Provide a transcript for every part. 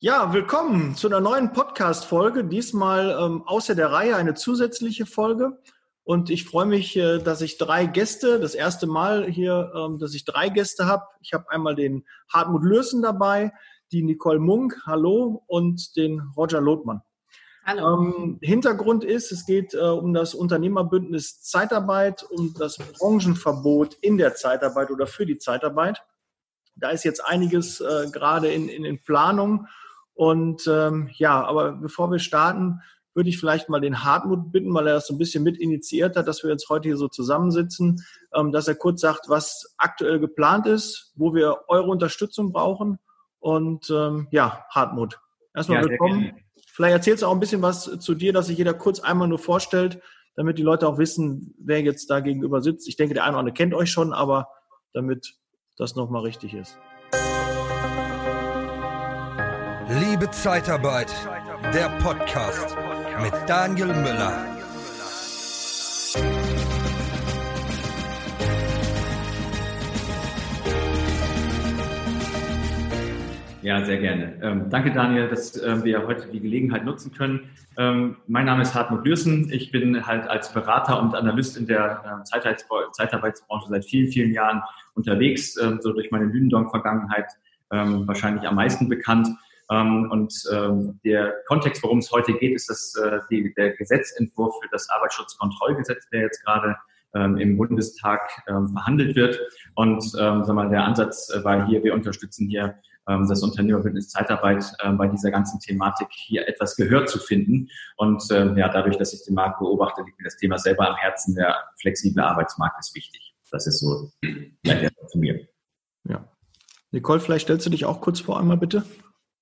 Ja, willkommen zu einer neuen Podcast-Folge. Diesmal ähm, außer der Reihe eine zusätzliche Folge. Und ich freue mich, äh, dass ich drei Gäste, das erste Mal hier, ähm, dass ich drei Gäste habe. Ich habe einmal den Hartmut Lürsen dabei, die Nicole Munk, hallo, und den Roger Lothmann. Hallo. Ähm, Hintergrund ist, es geht äh, um das Unternehmerbündnis Zeitarbeit, um das Branchenverbot in der Zeitarbeit oder für die Zeitarbeit. Da ist jetzt einiges äh, gerade in, in, in Planung. Und ähm, ja, aber bevor wir starten, würde ich vielleicht mal den Hartmut bitten, weil er das so ein bisschen mit initiiert hat, dass wir jetzt heute hier so zusammensitzen, ähm, dass er kurz sagt, was aktuell geplant ist, wo wir eure Unterstützung brauchen. Und ähm, ja, Hartmut, erstmal ja, willkommen. Vielleicht erzählst du auch ein bisschen was zu dir, dass sich jeder kurz einmal nur vorstellt, damit die Leute auch wissen, wer jetzt da gegenüber sitzt. Ich denke, der eine oder andere kennt euch schon, aber damit das nochmal richtig ist. Liebe Zeitarbeit, der Podcast mit Daniel Müller. Ja, sehr gerne. Ähm, danke, Daniel, dass äh, wir heute die Gelegenheit nutzen können. Ähm, mein Name ist Hartmut Lürsen. Ich bin halt als Berater und Analyst in der äh, Zeitarbeitsbranche seit vielen, vielen Jahren unterwegs, äh, so durch meine Lüdendonk-Vergangenheit ähm, wahrscheinlich am meisten bekannt. Ähm, und ähm, der Kontext, worum es heute geht, ist dass äh, die, der Gesetzentwurf für das Arbeitsschutzkontrollgesetz, der jetzt gerade ähm, im Bundestag ähm, verhandelt wird. Und ähm, sag mal, der Ansatz äh, war hier, wir unterstützen hier ähm, das Unternehmerbündnis Zeitarbeit äh, bei dieser ganzen Thematik hier etwas Gehör zu finden. Und ähm, ja, dadurch, dass ich den Markt beobachte, liegt mir das Thema selber am Herzen. Der flexible Arbeitsmarkt ist wichtig. Das ist so vielleicht zu mir. Ja. Nicole, vielleicht stellst du dich auch kurz vor einmal bitte.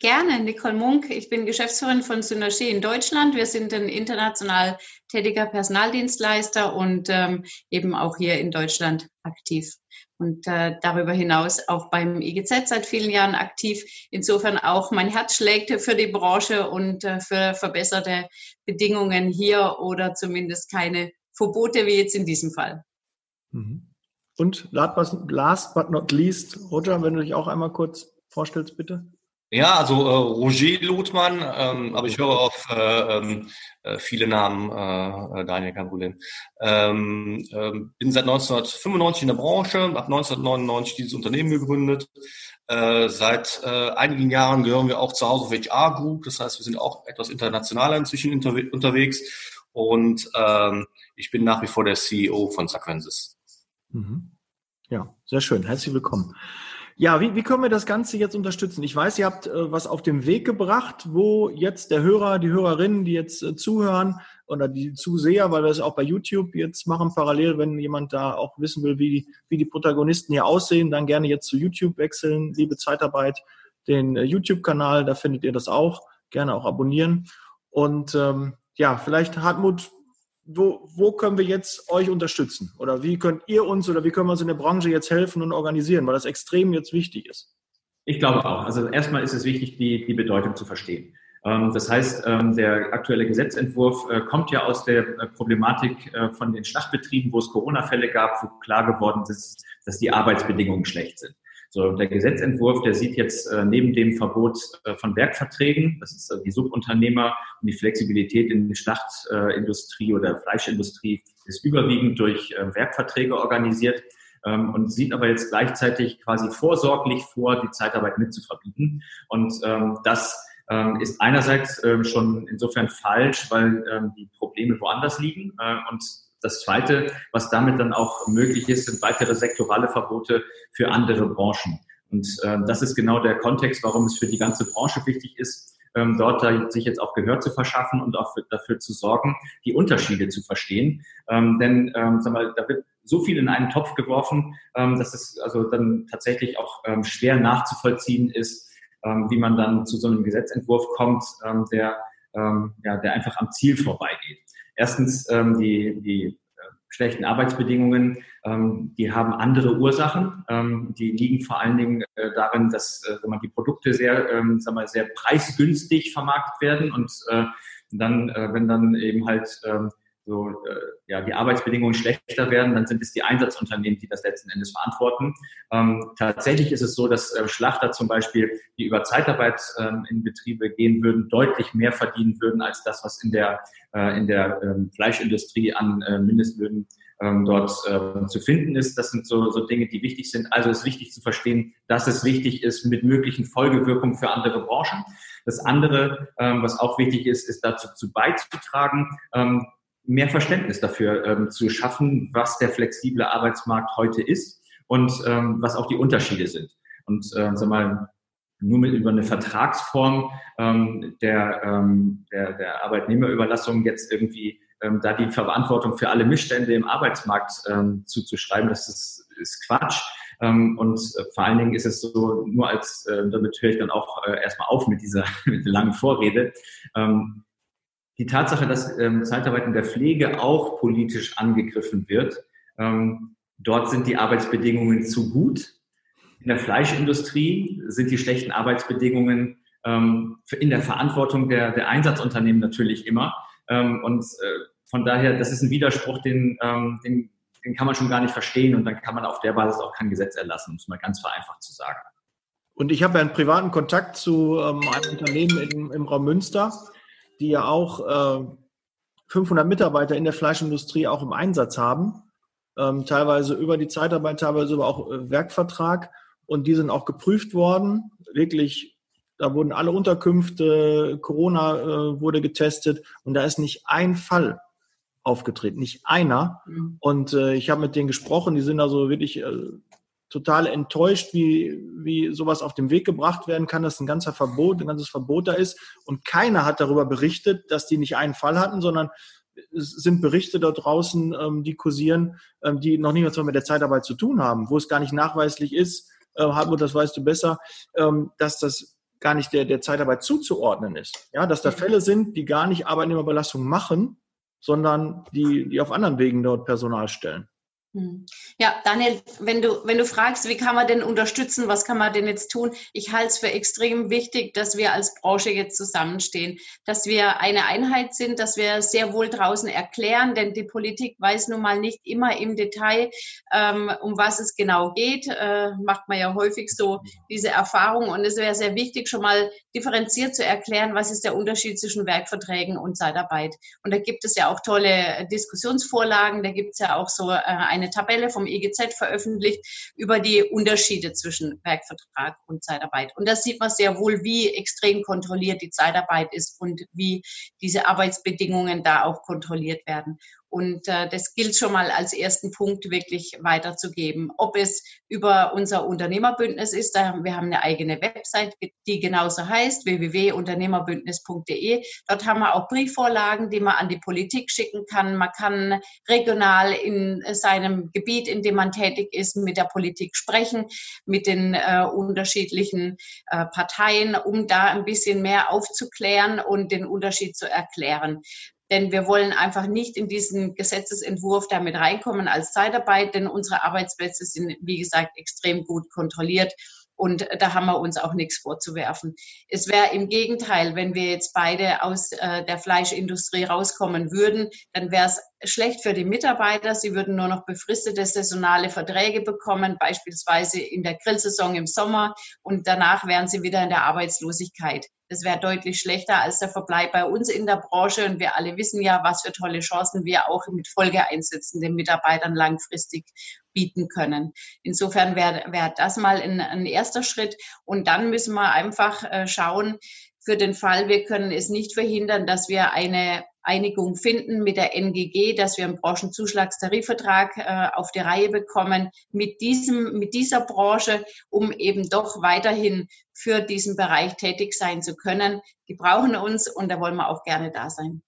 Gerne, Nicole Munk. Ich bin Geschäftsführerin von Synergie in Deutschland. Wir sind ein international tätiger Personaldienstleister und ähm, eben auch hier in Deutschland aktiv. Und äh, darüber hinaus auch beim IGZ seit vielen Jahren aktiv. Insofern auch mein Herz schlägt für die Branche und äh, für verbesserte Bedingungen hier oder zumindest keine Verbote wie jetzt in diesem Fall. Mhm. Und last but not least, Roger, wenn du dich auch einmal kurz vorstellst, bitte. Ja, also äh, Roger Lothmann, ähm, aber ich höre auf äh, ähm, äh, viele Namen, äh, äh, Daniel, kein Problem. Ähm, ähm, bin seit 1995 in der Branche, habe 1999 dieses Unternehmen gegründet. Äh, seit äh, einigen Jahren gehören wir auch zu Hause auf HR Group, das heißt, wir sind auch etwas internationaler inzwischen unterwe unterwegs und ähm, ich bin nach wie vor der CEO von Sequensis. Mhm. Ja, sehr schön. Herzlich willkommen. Ja, wie, wie können wir das Ganze jetzt unterstützen? Ich weiß, ihr habt äh, was auf den Weg gebracht, wo jetzt der Hörer, die Hörerinnen, die jetzt äh, zuhören oder die Zuseher, weil wir es auch bei YouTube jetzt machen, parallel, wenn jemand da auch wissen will, wie, die, wie die Protagonisten hier aussehen, dann gerne jetzt zu YouTube wechseln. Liebe Zeitarbeit, den äh, YouTube-Kanal, da findet ihr das auch. Gerne auch abonnieren. Und ähm, ja, vielleicht Hartmut, wo, wo können wir jetzt euch unterstützen? Oder wie könnt ihr uns oder wie können wir uns in der Branche jetzt helfen und organisieren, weil das extrem jetzt wichtig ist? Ich glaube auch. Also erstmal ist es wichtig, die, die Bedeutung zu verstehen. Ähm, das heißt, ähm, der aktuelle Gesetzentwurf äh, kommt ja aus der äh, Problematik äh, von den Schlachtbetrieben, wo es Corona-Fälle gab, wo klar geworden ist, dass die Arbeitsbedingungen schlecht sind. So, der Gesetzentwurf, der sieht jetzt äh, neben dem Verbot äh, von Werkverträgen, das ist äh, die Subunternehmer und die Flexibilität in der Schlachtindustrie oder Fleischindustrie, ist überwiegend durch äh, Werkverträge organisiert ähm, und sieht aber jetzt gleichzeitig quasi vorsorglich vor, die Zeitarbeit mitzuverbieten. Und ähm, das ähm, ist einerseits ähm, schon insofern falsch, weil ähm, die Probleme woanders liegen äh, und das Zweite, was damit dann auch möglich ist, sind weitere sektorale Verbote für andere Branchen. Und äh, das ist genau der Kontext, warum es für die ganze Branche wichtig ist, ähm, dort da, sich jetzt auch Gehör zu verschaffen und auch für, dafür zu sorgen, die Unterschiede zu verstehen. Ähm, denn ähm, sag mal, da wird so viel in einen Topf geworfen, ähm, dass es also dann tatsächlich auch ähm, schwer nachzuvollziehen ist, ähm, wie man dann zu so einem Gesetzentwurf kommt, ähm, der, ähm, ja, der einfach am Ziel vorbeigeht. Erstens ähm, die, die äh, schlechten Arbeitsbedingungen, ähm, die haben andere Ursachen. Ähm, die liegen vor allen Dingen äh, darin, dass äh, wenn man die Produkte sehr, ähm, sagen wir, sehr preisgünstig vermarktet werden und äh, dann, äh, wenn dann eben halt ähm, so äh, ja die Arbeitsbedingungen schlechter werden, dann sind es die Einsatzunternehmen, die das letzten Endes verantworten. Ähm, tatsächlich ist es so, dass äh, Schlachter zum Beispiel, die über Zeitarbeit ähm, in Betriebe gehen würden, deutlich mehr verdienen würden als das, was in der äh, in der ähm, Fleischindustrie an äh, Mindestlöhnen ähm, dort äh, zu finden ist. Das sind so, so Dinge, die wichtig sind. Also ist wichtig zu verstehen, dass es wichtig ist mit möglichen Folgewirkungen für andere Branchen. Das andere, ähm, was auch wichtig ist, ist dazu zu beizutragen, ähm, mehr Verständnis dafür ähm, zu schaffen, was der flexible Arbeitsmarkt heute ist und ähm, was auch die Unterschiede sind. Und äh, sag mal, nur mit über eine Vertragsform ähm, der, ähm, der, der Arbeitnehmerüberlassung jetzt irgendwie ähm, da die Verantwortung für alle Missstände im Arbeitsmarkt ähm, zuzuschreiben, das ist, ist Quatsch. Ähm, und äh, vor allen Dingen ist es so, nur als, äh, damit höre ich dann auch äh, erstmal auf mit dieser mit der langen Vorrede. Ähm, die Tatsache, dass ähm, Zeitarbeit in der Pflege auch politisch angegriffen wird, ähm, dort sind die Arbeitsbedingungen zu gut. In der Fleischindustrie sind die schlechten Arbeitsbedingungen ähm, in der Verantwortung der, der Einsatzunternehmen natürlich immer. Ähm, und äh, von daher, das ist ein Widerspruch, den, ähm, den, den kann man schon gar nicht verstehen und dann kann man auf der Basis auch kein Gesetz erlassen, um es mal ganz vereinfacht zu sagen. Und ich habe ja einen privaten Kontakt zu ähm, einem Unternehmen im, im Raum Münster, die ja auch äh, 500 Mitarbeiter in der Fleischindustrie auch im Einsatz haben, ähm, teilweise über die Zeitarbeit, teilweise über auch äh, Werkvertrag. Und die sind auch geprüft worden, wirklich da wurden alle Unterkünfte, Corona äh, wurde getestet und da ist nicht ein Fall aufgetreten, nicht einer. Mhm. Und äh, ich habe mit denen gesprochen, die sind also wirklich äh, total enttäuscht, wie, wie sowas auf den Weg gebracht werden kann, dass ein ganzer Verbot, ein ganzes Verbot da ist. Und keiner hat darüber berichtet, dass die nicht einen Fall hatten, sondern es sind Berichte da draußen, ähm, die kursieren, ähm, die noch nicht mal mit der Zeitarbeit zu tun haben, wo es gar nicht nachweislich ist, äh, Hartmut, das weißt du besser, ähm, dass das gar nicht der, der Zeitarbeit zuzuordnen ist. Ja, dass da Fälle sind, die gar nicht Arbeitnehmerbelastung machen, sondern die, die auf anderen Wegen dort Personal stellen. Hm. Ja, Daniel, wenn du, wenn du fragst, wie kann man denn unterstützen, was kann man denn jetzt tun? Ich halte es für extrem wichtig, dass wir als Branche jetzt zusammenstehen, dass wir eine Einheit sind, dass wir sehr wohl draußen erklären, denn die Politik weiß nun mal nicht immer im Detail, ähm, um was es genau geht. Äh, macht man ja häufig so diese Erfahrung und es wäre sehr wichtig, schon mal differenziert zu erklären, was ist der Unterschied zwischen Werkverträgen und Zeitarbeit. Und da gibt es ja auch tolle Diskussionsvorlagen, da gibt es ja auch so äh, eine Tabelle vom EGZ veröffentlicht über die Unterschiede zwischen Werkvertrag und Zeitarbeit. Und da sieht man sehr wohl, wie extrem kontrolliert die Zeitarbeit ist und wie diese Arbeitsbedingungen da auch kontrolliert werden. Und äh, das gilt schon mal als ersten Punkt wirklich weiterzugeben. Ob es über unser Unternehmerbündnis ist, da haben, wir haben eine eigene Website, die genauso heißt, www.unternehmerbündnis.de. Dort haben wir auch Briefvorlagen, die man an die Politik schicken kann. Man kann regional in seinem Gebiet, in dem man tätig ist, mit der Politik sprechen, mit den äh, unterschiedlichen äh, Parteien, um da ein bisschen mehr aufzuklären und den Unterschied zu erklären. Denn wir wollen einfach nicht in diesen Gesetzesentwurf damit reinkommen als Zeitarbeit, denn unsere Arbeitsplätze sind, wie gesagt, extrem gut kontrolliert. Und da haben wir uns auch nichts vorzuwerfen. Es wäre im Gegenteil, wenn wir jetzt beide aus äh, der Fleischindustrie rauskommen würden, dann wäre es schlecht für die Mitarbeiter. Sie würden nur noch befristete saisonale Verträge bekommen, beispielsweise in der Grillsaison im Sommer. Und danach wären sie wieder in der Arbeitslosigkeit. Das wäre deutlich schlechter als der Verbleib bei uns in der Branche. Und wir alle wissen ja, was für tolle Chancen wir auch mit Folgeeinsätzen den Mitarbeitern langfristig bieten können. Insofern wäre wär das mal ein, ein erster Schritt. Und dann müssen wir einfach äh, schauen, für den Fall, wir können es nicht verhindern, dass wir eine Einigung finden mit der NGG, dass wir einen Branchenzuschlagstarifvertrag äh, auf die Reihe bekommen mit diesem, mit dieser Branche, um eben doch weiterhin für diesen Bereich tätig sein zu können. Die brauchen uns und da wollen wir auch gerne da sein.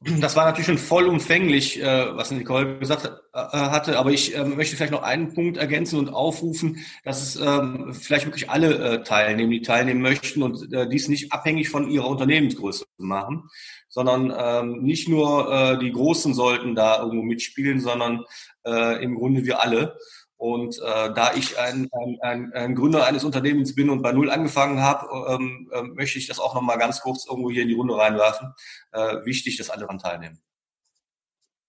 Das war natürlich schon vollumfänglich, äh, was Nicole gesagt äh, hatte, aber ich ähm, möchte vielleicht noch einen Punkt ergänzen und aufrufen, dass es ähm, vielleicht wirklich alle äh, teilnehmen, die teilnehmen möchten und dies nicht abhängig von ihrer Unternehmensgröße machen, sondern ähm, nicht nur die Großen sollten da irgendwo mitspielen, sondern im Grunde wir alle. Und äh, da ich ein, ein, ein, Gründer eines Unternehmens bin und bei Null angefangen habe, ähm, äh, möchte ich das auch nochmal ganz kurz irgendwo hier in die Runde reinwerfen. Äh, wichtig, dass alle daran teilnehmen.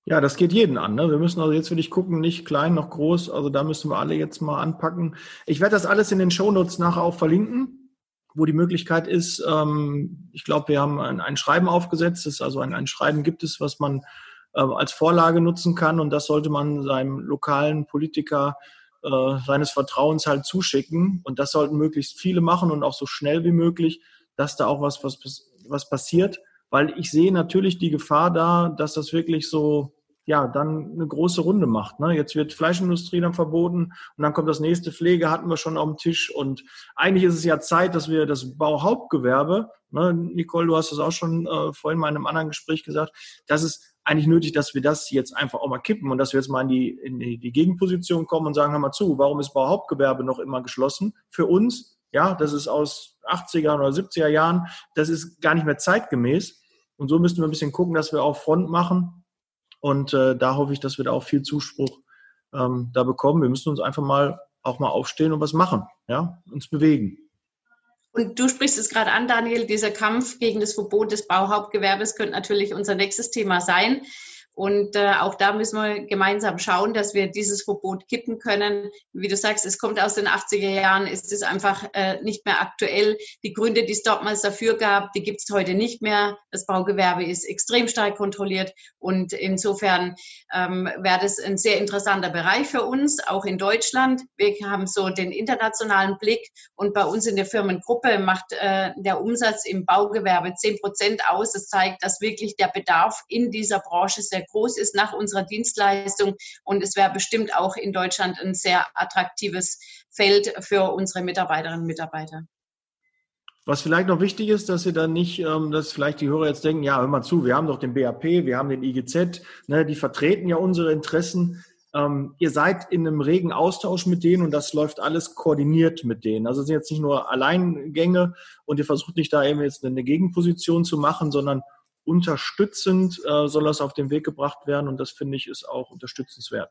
Ja, das geht jeden an. Ne? Wir müssen also jetzt wirklich gucken, nicht klein noch groß. Also da müssen wir alle jetzt mal anpacken. Ich werde das alles in den Shownotes nachher auch verlinken, wo die Möglichkeit ist. Ähm, ich glaube, wir haben ein, ein Schreiben aufgesetzt. Ist also ein, ein Schreiben gibt es, was man äh, als Vorlage nutzen kann. Und das sollte man seinem lokalen Politiker äh, seines Vertrauens halt zuschicken. Und das sollten möglichst viele machen und auch so schnell wie möglich, dass da auch was, was, was passiert. Weil ich sehe natürlich die Gefahr da, dass das wirklich so, ja, dann eine große Runde macht. Ne? Jetzt wird Fleischindustrie dann verboten und dann kommt das nächste Pflege, hatten wir schon auf dem Tisch. Und eigentlich ist es ja Zeit, dass wir das Bauhauptgewerbe, ne, Nicole, du hast das auch schon äh, vorhin mal in einem anderen Gespräch gesagt, dass es eigentlich nötig, dass wir das jetzt einfach auch mal kippen und dass wir jetzt mal in die, in die, Gegenposition kommen und sagen, hör mal zu, warum ist Bauhauptgewerbe noch immer geschlossen? Für uns, ja, das ist aus 80er oder 70er Jahren, das ist gar nicht mehr zeitgemäß. Und so müssten wir ein bisschen gucken, dass wir auch Front machen. Und äh, da hoffe ich, dass wir da auch viel Zuspruch ähm, da bekommen. Wir müssen uns einfach mal auch mal aufstehen und was machen, ja, uns bewegen. Du sprichst es gerade an, Daniel, dieser Kampf gegen das Verbot des Bauhauptgewerbes könnte natürlich unser nächstes Thema sein. Und äh, auch da müssen wir gemeinsam schauen, dass wir dieses Verbot kippen können. Wie du sagst, es kommt aus den 80er Jahren, ist es einfach äh, nicht mehr aktuell. Die Gründe, die es damals dafür gab, die gibt es heute nicht mehr. Das Baugewerbe ist extrem stark kontrolliert und insofern ähm, wäre das ein sehr interessanter Bereich für uns, auch in Deutschland. Wir haben so den internationalen Blick und bei uns in der Firmengruppe macht äh, der Umsatz im Baugewerbe 10 Prozent aus. Das zeigt, dass wirklich der Bedarf in dieser Branche sehr groß ist nach unserer Dienstleistung. Und es wäre bestimmt auch in Deutschland ein sehr attraktives Feld für unsere Mitarbeiterinnen und Mitarbeiter. Was vielleicht noch wichtig ist, dass Sie dann nicht, ähm, dass vielleicht die Hörer jetzt denken, ja, hör mal zu, wir haben doch den BAP, wir haben den IGZ, ne, die vertreten ja unsere Interessen. Ähm, ihr seid in einem regen Austausch mit denen und das läuft alles koordiniert mit denen. Also es sind jetzt nicht nur Alleingänge und ihr versucht nicht da eben jetzt eine Gegenposition zu machen, sondern unterstützend äh, soll das auf den Weg gebracht werden und das finde ich ist auch unterstützenswert.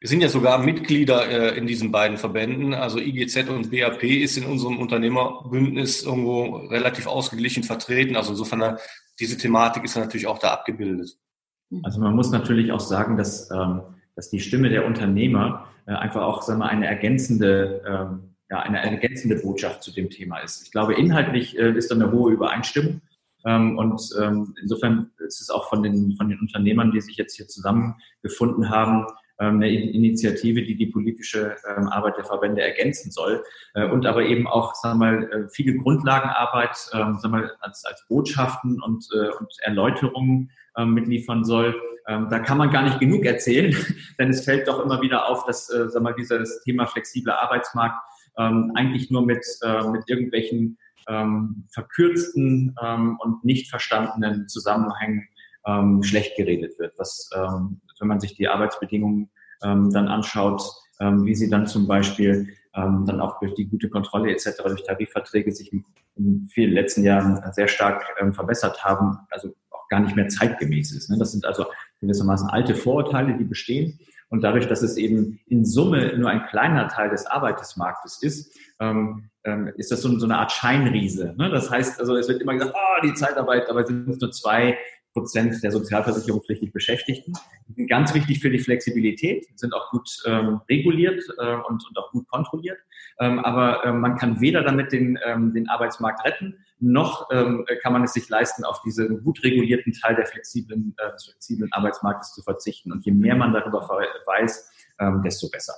Wir sind ja sogar Mitglieder äh, in diesen beiden Verbänden. Also IGZ und BAP ist in unserem Unternehmerbündnis irgendwo relativ ausgeglichen vertreten. Also insofern, diese Thematik ist natürlich auch da abgebildet. Also man muss natürlich auch sagen, dass, ähm, dass die Stimme der Unternehmer äh, einfach auch sagen wir, eine ergänzende ähm, ja, eine ergänzende Botschaft zu dem Thema ist. Ich glaube, inhaltlich äh, ist da eine hohe Übereinstimmung. Ähm, und ähm, insofern ist es auch von den, von den Unternehmern, die sich jetzt hier zusammengefunden haben, ähm, eine Initiative, die die politische ähm, Arbeit der Verbände ergänzen soll äh, und aber eben auch, sagen wir mal, äh, viele Grundlagenarbeit, ähm, sagen wir mal, als, als Botschaften und, äh, und Erläuterungen mitliefern soll. Da kann man gar nicht genug erzählen, denn es fällt doch immer wieder auf, dass, sagen wir mal, dieses Thema flexibler Arbeitsmarkt eigentlich nur mit, mit irgendwelchen ähm, verkürzten ähm, und nicht verstandenen Zusammenhängen ähm, schlecht geredet wird. Was, ähm, wenn man sich die Arbeitsbedingungen ähm, dann anschaut, ähm, wie sie dann zum Beispiel ähm, dann auch durch die gute Kontrolle etc., durch Tarifverträge sich in vielen letzten Jahren sehr stark ähm, verbessert haben, also auch gar nicht mehr zeitgemäß ist. Ne? Das sind also gewissermaßen alte Vorurteile, die bestehen. Und dadurch, dass es eben in Summe nur ein kleiner Teil des Arbeitsmarktes ist, ähm, ähm, ist das so, so, eine Art Scheinriese. Ne? Das heißt, also es wird immer gesagt, oh, die Zeitarbeit, dabei sind es nur zwei Prozent der sozialversicherungspflichtig Beschäftigten. Die sind ganz wichtig für die Flexibilität, sind auch gut ähm, reguliert äh, und, und, auch gut kontrolliert. Ähm, aber äh, man kann weder damit den, ähm, den Arbeitsmarkt retten, noch ähm, kann man es sich leisten, auf diesen gut regulierten Teil der flexiblen, äh, des flexiblen Arbeitsmarktes zu verzichten. Und je mehr man darüber weiß, ähm, desto besser.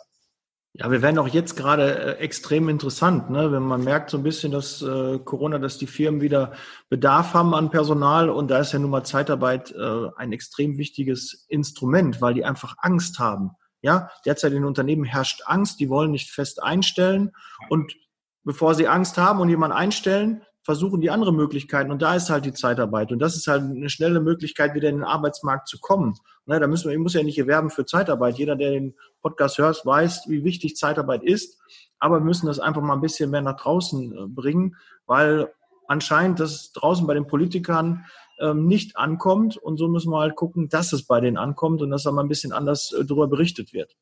Ja, wir werden auch jetzt gerade äh, extrem interessant, ne? wenn man merkt so ein bisschen, dass äh, Corona, dass die Firmen wieder Bedarf haben an Personal und da ist ja nun mal Zeitarbeit äh, ein extrem wichtiges Instrument, weil die einfach Angst haben. Ja, derzeit in Unternehmen herrscht Angst, die wollen nicht fest einstellen und bevor sie Angst haben und jemanden einstellen, versuchen die andere Möglichkeiten und da ist halt die Zeitarbeit und das ist halt eine schnelle Möglichkeit, wieder in den Arbeitsmarkt zu kommen. Ne, da müssen wir, ich muss ja nicht hier werben für Zeitarbeit. Jeder, der den Podcast hört, weiß, wie wichtig Zeitarbeit ist, aber wir müssen das einfach mal ein bisschen mehr nach draußen äh, bringen, weil anscheinend das draußen bei den Politikern ähm, nicht ankommt und so müssen wir halt gucken, dass es bei denen ankommt und dass da mal ein bisschen anders äh, darüber berichtet wird.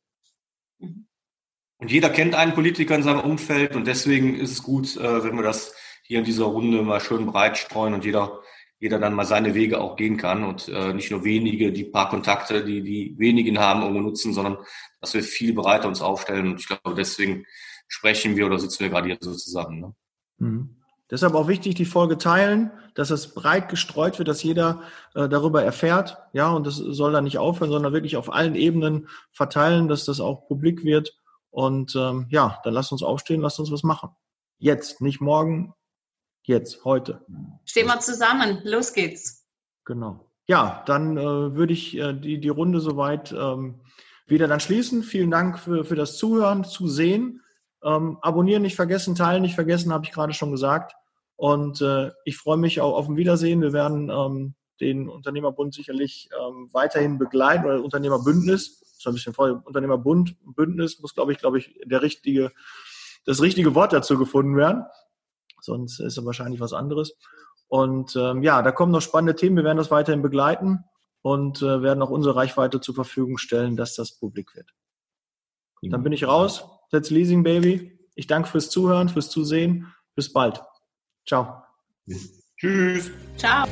Und jeder kennt einen Politiker in seinem Umfeld und deswegen ist es gut, äh, wenn wir das hier in dieser Runde mal schön breit streuen und jeder jeder dann mal seine Wege auch gehen kann und äh, nicht nur wenige die paar Kontakte, die die wenigen haben, irgendwo nutzen, sondern dass wir viel breiter uns aufstellen. Und ich glaube, deswegen sprechen wir oder sitzen wir gerade hier so zusammen. Ne? Mhm. Deshalb auch wichtig, die Folge teilen, dass es breit gestreut wird, dass jeder äh, darüber erfährt. Ja, und das soll dann nicht aufhören, sondern wirklich auf allen Ebenen verteilen, dass das auch publik wird. Und ähm, ja, dann lasst uns aufstehen, lasst uns was machen. Jetzt, nicht morgen, jetzt, heute. Stehen wir zusammen, los geht's. Genau. Ja, dann äh, würde ich äh, die, die Runde soweit ähm, wieder dann schließen. Vielen Dank für, für das Zuhören, Zusehen. Ähm, abonnieren nicht vergessen, teilen nicht vergessen, habe ich gerade schon gesagt. Und äh, ich freue mich auch auf ein Wiedersehen. Wir werden ähm, den Unternehmerbund sicherlich ähm, weiterhin begleiten oder Unternehmerbündnis. Das ist ein bisschen voll. Unternehmerbund, Bündnis muss, glaube ich, glaube ich, der richtige, das richtige Wort dazu gefunden werden. Sonst ist es wahrscheinlich was anderes. Und ähm, ja, da kommen noch spannende Themen. Wir werden das weiterhin begleiten und äh, werden auch unsere Reichweite zur Verfügung stellen, dass das publik wird. Dann bin ich raus. That's Leasing Baby. Ich danke fürs Zuhören, fürs Zusehen. Bis bald. Ciao. Tschüss. Ciao.